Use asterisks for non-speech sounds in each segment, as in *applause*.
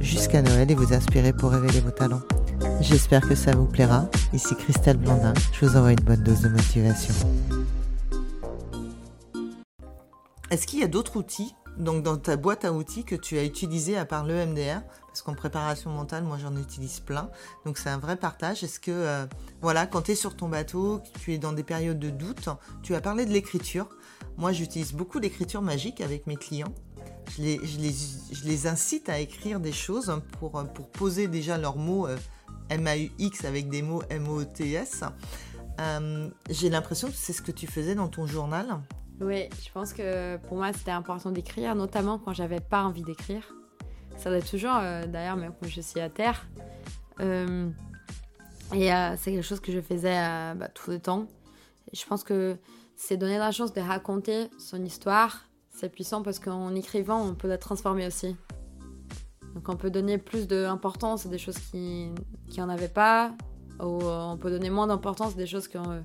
jusqu'à Noël et vous inspirer pour révéler vos talents. J'espère que ça vous plaira. Ici Christelle Blandin, je vous envoie une bonne dose de motivation. Est-ce qu'il y a d'autres outils? Donc dans ta boîte à outils que tu as utilisé à part l'EMDR Parce qu'en préparation mentale, moi j'en utilise plein. Donc c'est un vrai partage. Est-ce que, euh, voilà, quand tu es sur ton bateau, tu es dans des périodes de doute, tu as parlé de l'écriture. Moi j'utilise beaucoup l'écriture magique avec mes clients. Je les, incite à écrire des choses pour, pour poser déjà leurs mots euh, M-A-U-X avec des mots M-O-T-S. Euh, j'ai l'impression que c'est ce que tu faisais dans ton journal. Oui, je pense que pour moi c'était important d'écrire, notamment quand j'avais pas envie d'écrire. Ça doit toujours, euh, d'ailleurs, même quand je suis à terre. Euh, et euh, c'est quelque chose que je faisais bah, tout le temps. je pense que c'est donner la chance de raconter son histoire. C'est puissant parce qu'en écrivant, on peut la transformer aussi. Donc on peut donner plus d'importance à des choses qui n'en avaient pas, ou on peut donner moins d'importance à des choses qu'on,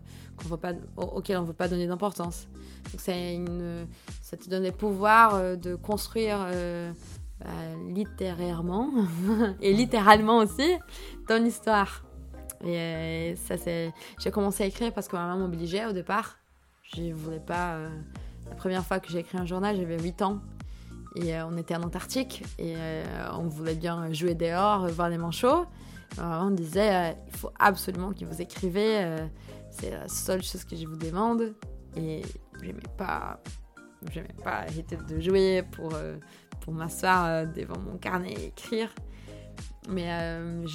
pas, auxquelles on ne veut pas donner d'importance. Donc ça te donne le pouvoir euh, de construire euh, bah, littérairement *laughs* et littéralement aussi ton histoire. Et euh, ça c'est, j'ai commencé à écrire parce que ma maman m'obligeait au départ. Je voulais pas. La première fois que j'ai écrit un journal, j'avais 8 ans. Et on était en Antarctique et on voulait bien jouer dehors, voir les manchots. on disait il faut absolument que vous écrivez, c'est la seule chose que je vous demande. Et j'aimais pas, j'aimais pas arrêter de jouer pour, euh, pour m'asseoir euh, devant mon carnet et écrire. Mais, euh,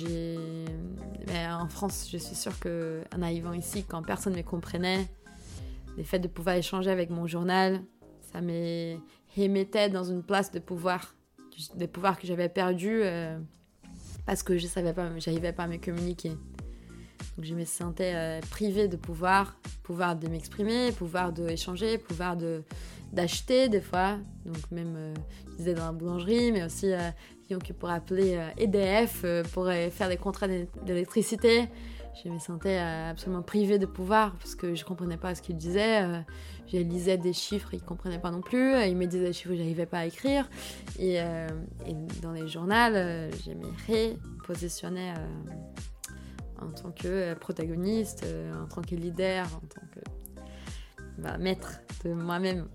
en France, je suis sûre qu'en arrivant ici, quand personne ne me comprenait, le fait de pouvoir échanger avec mon journal, ça me remettait dans une place de pouvoir, de pouvoir que j'avais perdu parce que je savais pas, j'arrivais pas à me communiquer. Donc je me sentais euh, privée de pouvoir, pouvoir de m'exprimer, pouvoir d'échanger, pouvoir de d'acheter des fois. Donc même, euh, je disais dans la boulangerie, mais aussi euh, qui pourrait appeler EDF pour faire des contrats d'électricité. Je me sentais absolument privée de pouvoir parce que je comprenais pas ce qu'ils disaient. je lisais des chiffres, ils comprenaient pas non plus. Ils me disaient des chiffres que j'arrivais pas à écrire. Et, dans les journaux, je me repositionnais en tant que euh, protagoniste, euh, en tant que leader, en tant que bah, maître de moi-même.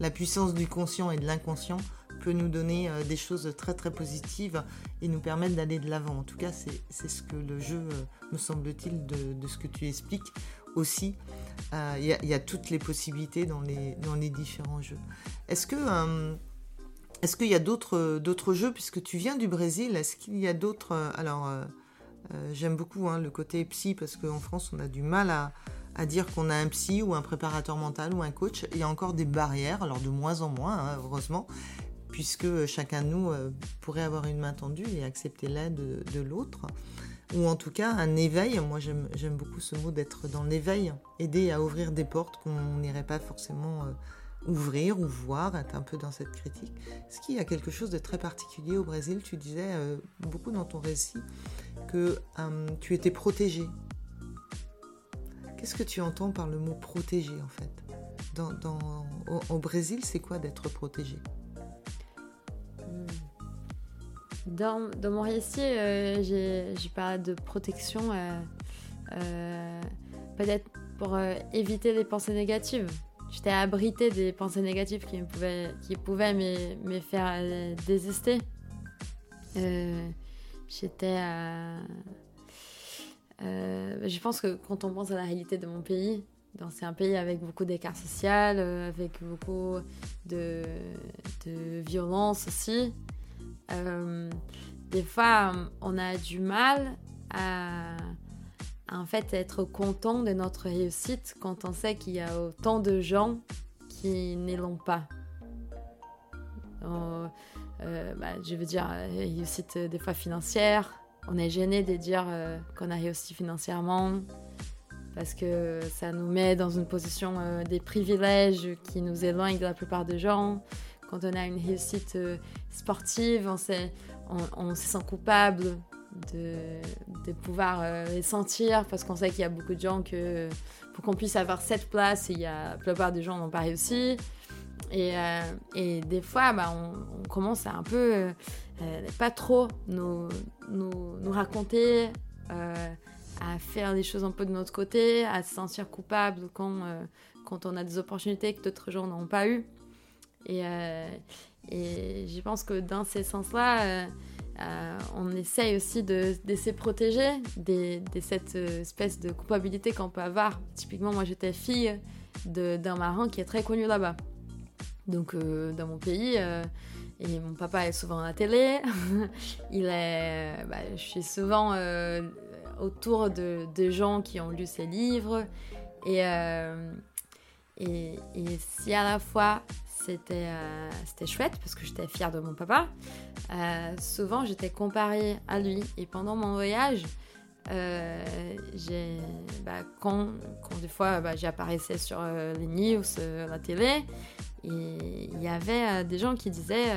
La puissance du conscient et de l'inconscient peut nous donner euh, des choses très très positives et nous permettre d'aller de l'avant. En tout cas, c'est ce que le jeu, me semble-t-il, de, ce que tu expliques aussi. Il y, a toutes les possibilités dans les, dans les différents jeux. Est-ce que... est-ce qu'il y a d'autres jeux, puisque tu viens du Brésil, est-ce qu'il y a d'autres... alors, euh, j'aime beaucoup hein, le côté psy parce qu'en France, on a du mal à, dire qu'on a un psy ou un préparateur mental ou un coach. Il y a encore des barrières, alors de moins en moins, hein, heureusement, puisque chacun de nous euh, pourrait avoir une main tendue et accepter l'aide de, l'autre. Ou en tout cas, un éveil. Moi, j'aime beaucoup ce mot d'être dans l'éveil, aider à ouvrir des portes qu'on n'irait pas forcément euh, ouvrir ou voir, être un peu dans cette critique. Ce qui a quelque chose de très particulier au Brésil, tu disais beaucoup dans ton récit, que euh, tu étais protégé. Qu'est-ce que tu entends par le mot protégé en fait? Dans, au, Brésil, c'est quoi d'être protégé? Dans, mon récit, euh, j'ai parlé de protection, euh, peut-être pour éviter les pensées négatives. J'étais abritée des pensées négatives qui, pouvaient, me, faire désister. J'étais. Euh, je pense que quand on pense à la réalité de mon pays, c'est un pays avec beaucoup d'écart social, euh, avec beaucoup de violence aussi. Euh, des fois, on a du mal à, en fait être content de notre réussite quand on sait qu'il y a autant de gens qui ne l'ont pas. Euh, bah, je veux dire, réussite des fois financière, on est gêné de dire qu'on a réussi financièrement parce que ça nous met dans une position des privilèges qui nous éloignent de la plupart des gens. Quand on a une réussite sportive, on, se sent coupable de, pouvoir euh, les sentir parce qu'on sait qu'il y a beaucoup de gens que pour qu'on puisse avoir cette place, il y a, la plupart des gens n'ont pas réussi. Et, euh, des fois, bah, on, commence à un peu, euh, pas trop nous, raconter, à faire les choses un peu de notre côté, à se sentir coupable quand, quand on a des opportunités que d'autres gens n'ont pas eues. Et, et je pense que dans ces sens-là, euh, on essaye aussi de, se protéger de, cette euh, espèce de culpabilité qu'on peut avoir. Typiquement, moi j'étais fille d'un marin qui est très connu là-bas. Donc euh, dans mon pays, et mon papa est souvent à la télé. *laughs* Il est, bah, je suis souvent autour de, gens qui ont lu ses livres. Et, et, si à la fois euh, c'était chouette parce que j'étais fière de mon papa. Euh, souvent, j'étais comparée à lui. Et pendant mon voyage, euh, bah, quand, des fois bah, j'apparaissais sur les news, la télé, il y avait des gens qui disaient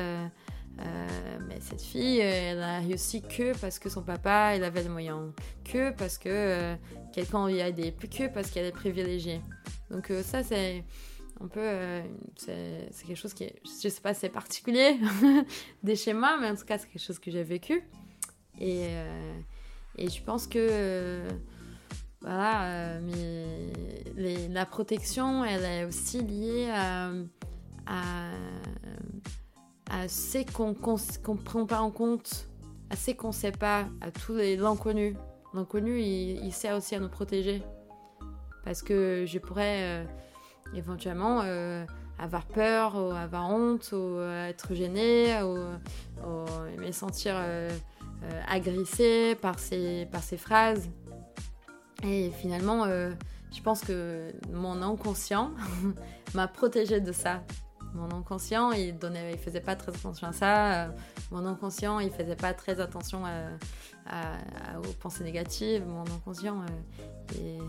mais cette fille, elle a réussi que parce que son papa, il avait les moyens, que parce que quelqu'un lui a aidé, que parce qu'elle est privilégiée. Donc ça, c'est un peu, euh, c'est quelque chose qui est, je sais pas c'est particulier *laughs* des schémas, mais en tout cas, c'est quelque chose que j'ai vécu. Et, euh, et je pense que, euh, voilà, mais la protection, elle est aussi liée à, à, à ce qu'on ne prend pas en compte, à ce qu'on ne sait pas, à tout l'inconnu. L'inconnu, il, sert aussi à nous protéger. Parce que je pourrais éventuellement euh, avoir peur, avoir honte, ou euh, être gêné, ou, me sentir euh, agressé par ces, par ces phrases. Et finalement, je pense que mon inconscient *laughs* m'a protégé de ça. Mon inconscient, il donnait, il faisait pas très attention à ça. Mon inconscient, il faisait pas très attention aux pensées négatives. Mon inconscient, et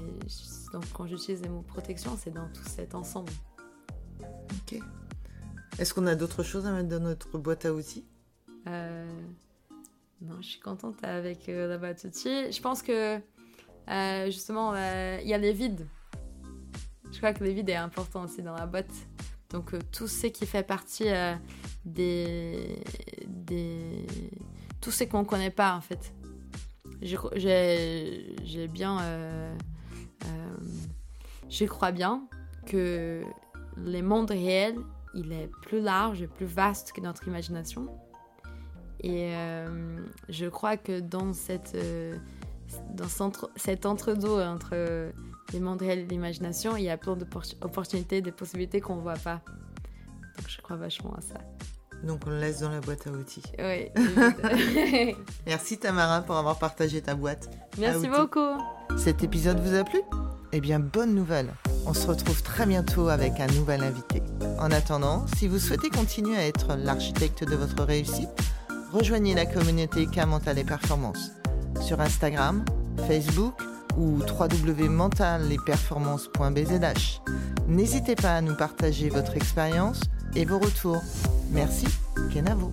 donc quand j'utilise les mots protection, c'est dans tout cet ensemble. Ok. Est-ce qu'on a d'autres choses à mettre dans notre boîte à outils? Euh, Non, je suis contente avec euh, la boîte à outils. Je pense que euh, justement, il y a les vides. Je crois que les vides est important aussi dans la boîte. Donc tout ce qui fait partie des, des... Tout ce qu'on ne connaît pas en fait j'ai bien. Euh, euh, je crois bien que le monde réel, il est plus large et plus vaste que notre imagination. Et euh, je crois que dans, cette, dans cet entre-deux entre le monde réel et l'imagination, il y a plein d'opportunités, de possibilités qu'on ne voit pas. Donc je crois vachement à ça. Donc on le laisse dans la boîte à outils. Oui. *laughs* Merci Tamara pour avoir partagé ta boîte. Merci beaucoup. Cet épisode vous a plu? Eh bien, bonne nouvelle. On se retrouve très bientôt avec un nouvel invité. En attendant, si vous souhaitez continuer à être l'architecte de votre réussite, rejoignez la communauté K Mental et Performance sur Instagram, Facebook ou www.mentalesperformances.bzh. N'hésitez pas à nous partager votre expérience et vos retours. Merci, Kenavo.